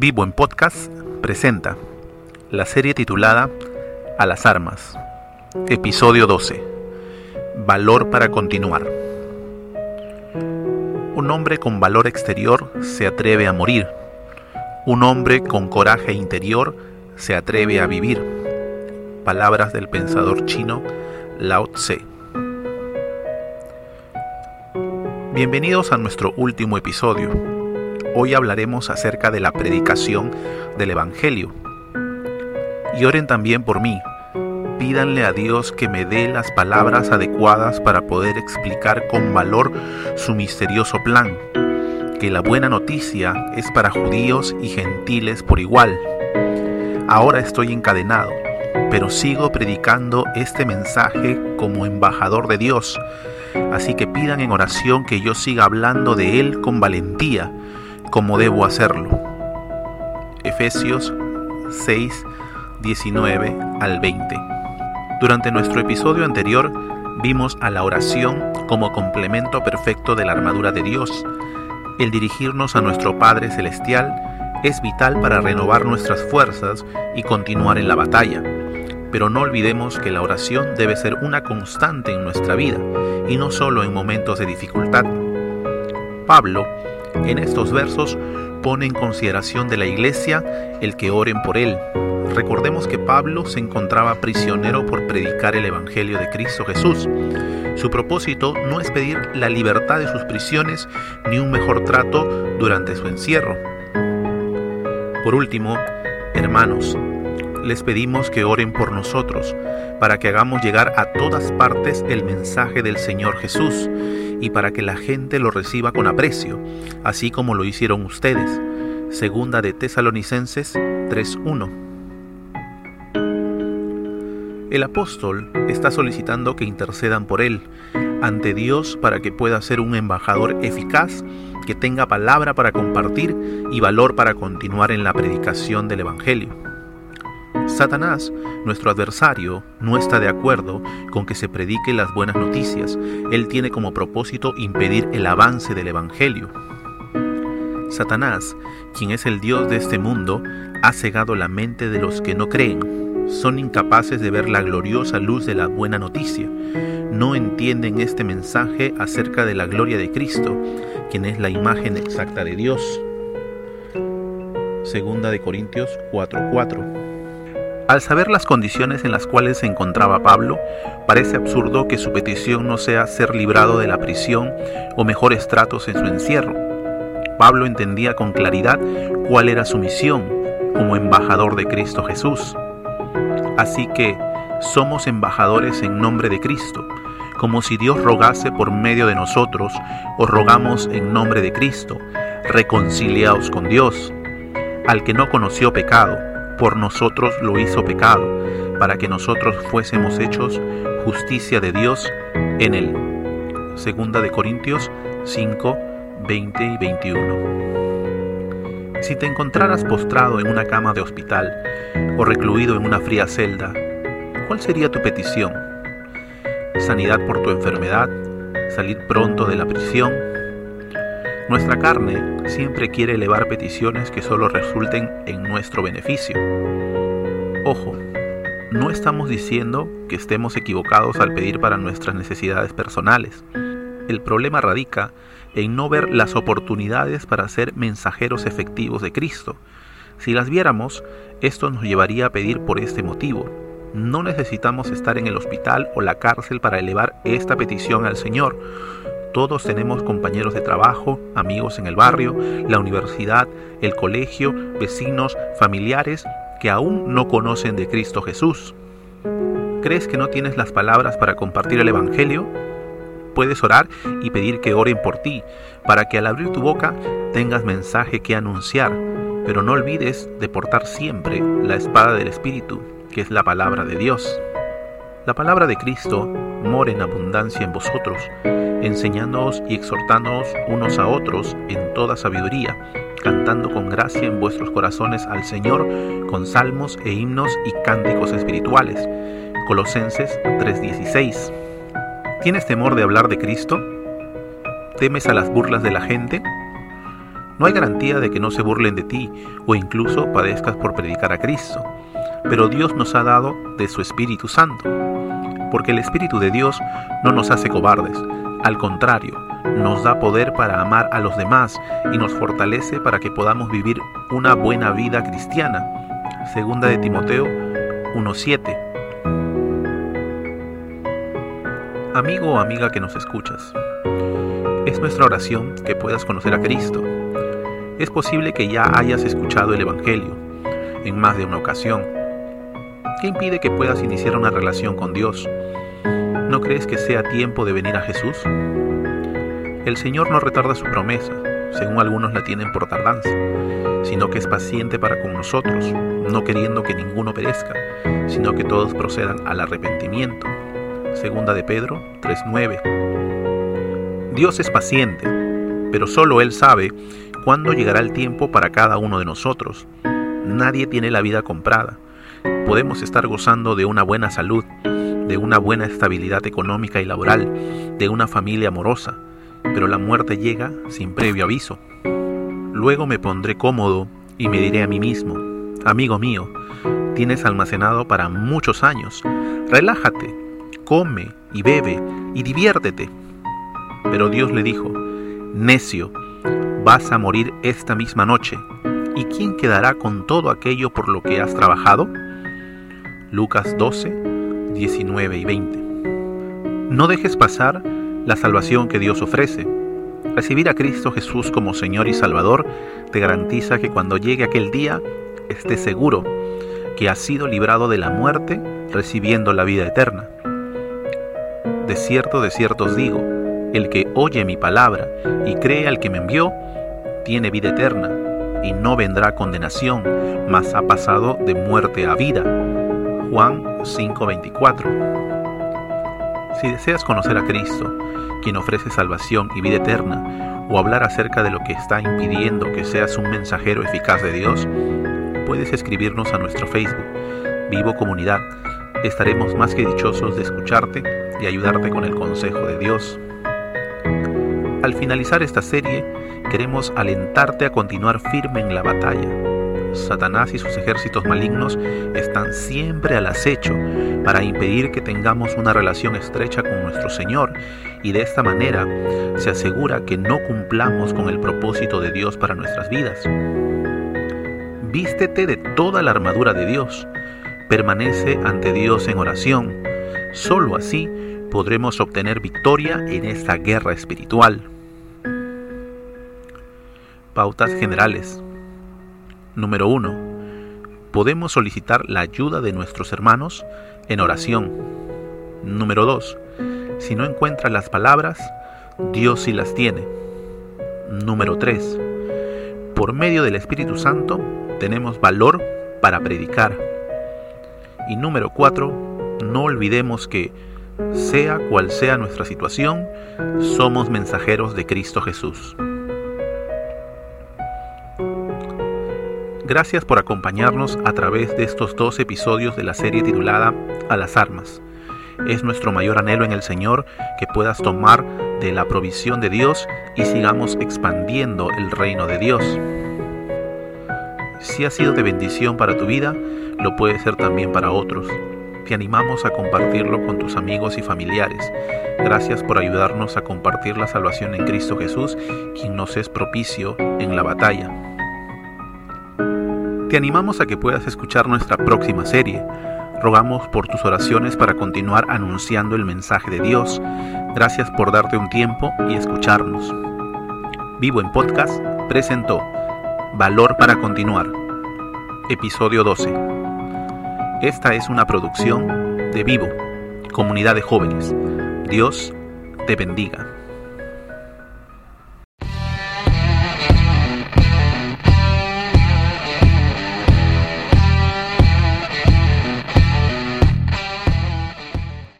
Vivo en Podcast presenta la serie titulada A las Armas, episodio 12, Valor para continuar. Un hombre con valor exterior se atreve a morir. Un hombre con coraje interior se atreve a vivir. Palabras del pensador chino Lao Tse. Bienvenidos a nuestro último episodio Hoy hablaremos acerca de la predicación del Evangelio. Y oren también por mí. Pídanle a Dios que me dé las palabras adecuadas para poder explicar con valor su misterioso plan, que la buena noticia es para judíos y gentiles por igual. Ahora estoy encadenado, pero sigo predicando este mensaje como embajador de Dios, así que pidan en oración que yo siga hablando de Él con valentía, como debo hacerlo. Efesios 6, 19 al 20. Durante nuestro episodio anterior vimos a la oración como complemento perfecto de la armadura de Dios. El dirigirnos a nuestro Padre Celestial es vital para renovar nuestras fuerzas y continuar en la batalla. Pero no olvidemos que la oración debe ser una constante en nuestra vida y no solo en momentos de dificultad. Pablo en estos versos pone en consideración de la iglesia el que oren por él. Recordemos que Pablo se encontraba prisionero por predicar el Evangelio de Cristo Jesús. Su propósito no es pedir la libertad de sus prisiones ni un mejor trato durante su encierro. Por último, hermanos, les pedimos que oren por nosotros, para que hagamos llegar a todas partes el mensaje del Señor Jesús y para que la gente lo reciba con aprecio, así como lo hicieron ustedes. Segunda de Tesalonicenses 3.1. El apóstol está solicitando que intercedan por él ante Dios para que pueda ser un embajador eficaz, que tenga palabra para compartir y valor para continuar en la predicación del Evangelio. Satanás, nuestro adversario, no está de acuerdo con que se predique las buenas noticias. Él tiene como propósito impedir el avance del Evangelio. Satanás, quien es el Dios de este mundo, ha cegado la mente de los que no creen. Son incapaces de ver la gloriosa luz de la buena noticia. No entienden este mensaje acerca de la gloria de Cristo, quien es la imagen exacta de Dios. Segunda de Corintios 4:4 al saber las condiciones en las cuales se encontraba Pablo, parece absurdo que su petición no sea ser librado de la prisión o mejores tratos en su encierro. Pablo entendía con claridad cuál era su misión como embajador de Cristo Jesús. Así que somos embajadores en nombre de Cristo, como si Dios rogase por medio de nosotros, o rogamos en nombre de Cristo, reconciliados con Dios. Al que no conoció pecado, por nosotros lo hizo pecado, para que nosotros fuésemos hechos justicia de Dios en él. Segunda de Corintios 5, 20 y 21. Si te encontraras postrado en una cama de hospital o recluido en una fría celda, ¿cuál sería tu petición? ¿Sanidad por tu enfermedad? ¿Salir pronto de la prisión? Nuestra carne siempre quiere elevar peticiones que solo resulten en nuestro beneficio. Ojo, no estamos diciendo que estemos equivocados al pedir para nuestras necesidades personales. El problema radica en no ver las oportunidades para ser mensajeros efectivos de Cristo. Si las viéramos, esto nos llevaría a pedir por este motivo. No necesitamos estar en el hospital o la cárcel para elevar esta petición al Señor todos tenemos compañeros de trabajo, amigos en el barrio, la universidad, el colegio, vecinos, familiares que aún no conocen de Cristo Jesús. ¿Crees que no tienes las palabras para compartir el Evangelio? Puedes orar y pedir que oren por ti, para que al abrir tu boca tengas mensaje que anunciar, pero no olvides de portar siempre la espada del Espíritu, que es la palabra de Dios. La palabra de Cristo mora en abundancia en vosotros, enseñándoos y exhortándoos unos a otros en toda sabiduría, cantando con gracia en vuestros corazones al Señor con salmos e himnos y cánticos espirituales. Colosenses 3:16. ¿Tienes temor de hablar de Cristo? ¿Temes a las burlas de la gente? No hay garantía de que no se burlen de ti o incluso padezcas por predicar a Cristo, pero Dios nos ha dado de su Espíritu Santo, porque el Espíritu de Dios no nos hace cobardes, al contrario, nos da poder para amar a los demás y nos fortalece para que podamos vivir una buena vida cristiana. Segunda de Timoteo 1.7. Amigo o amiga que nos escuchas, es nuestra oración que puedas conocer a Cristo. Es posible que ya hayas escuchado el Evangelio en más de una ocasión. ¿Qué impide que puedas iniciar una relación con Dios? ¿No crees que sea tiempo de venir a Jesús? El Señor no retarda su promesa, según algunos la tienen por tardanza, sino que es paciente para con nosotros, no queriendo que ninguno perezca, sino que todos procedan al arrepentimiento. Segunda de Pedro 3:9. Dios es paciente, pero solo Él sabe cuándo llegará el tiempo para cada uno de nosotros. Nadie tiene la vida comprada. Podemos estar gozando de una buena salud, de una buena estabilidad económica y laboral, de una familia amorosa, pero la muerte llega sin previo aviso. Luego me pondré cómodo y me diré a mí mismo, amigo mío, tienes almacenado para muchos años, relájate, come y bebe y diviértete. Pero Dios le dijo, necio, vas a morir esta misma noche, ¿y quién quedará con todo aquello por lo que has trabajado? Lucas 12, 19 y 20. No dejes pasar la salvación que Dios ofrece. Recibir a Cristo Jesús como Señor y Salvador te garantiza que cuando llegue aquel día estés seguro que has sido librado de la muerte recibiendo la vida eterna. De cierto, de cierto os digo, el que oye mi palabra y cree al que me envió, tiene vida eterna y no vendrá condenación, mas ha pasado de muerte a vida. Juan 5:24. Si deseas conocer a Cristo, quien ofrece salvación y vida eterna, o hablar acerca de lo que está impidiendo que seas un mensajero eficaz de Dios, puedes escribirnos a nuestro Facebook, Vivo Comunidad. Estaremos más que dichosos de escucharte y ayudarte con el consejo de Dios. Al finalizar esta serie, queremos alentarte a continuar firme en la batalla Satanás y sus ejércitos malignos están siempre al acecho para impedir que tengamos una relación estrecha con nuestro Señor y de esta manera se asegura que no cumplamos con el propósito de Dios para nuestras vidas. Vístete de toda la armadura de Dios, permanece ante Dios en oración, solo así podremos obtener victoria en esta guerra espiritual. Pautas generales. Número 1. Podemos solicitar la ayuda de nuestros hermanos en oración. Número 2. Si no encuentras las palabras, Dios sí las tiene. Número 3. Por medio del Espíritu Santo tenemos valor para predicar. Y número 4. No olvidemos que, sea cual sea nuestra situación, somos mensajeros de Cristo Jesús. Gracias por acompañarnos a través de estos dos episodios de la serie titulada A las armas. Es nuestro mayor anhelo en el Señor que puedas tomar de la provisión de Dios y sigamos expandiendo el reino de Dios. Si ha sido de bendición para tu vida, lo puede ser también para otros. Te animamos a compartirlo con tus amigos y familiares. Gracias por ayudarnos a compartir la salvación en Cristo Jesús, quien nos es propicio en la batalla. Te animamos a que puedas escuchar nuestra próxima serie. Rogamos por tus oraciones para continuar anunciando el mensaje de Dios. Gracias por darte un tiempo y escucharnos. Vivo en Podcast presentó Valor para Continuar, episodio 12. Esta es una producción de Vivo, comunidad de jóvenes. Dios te bendiga.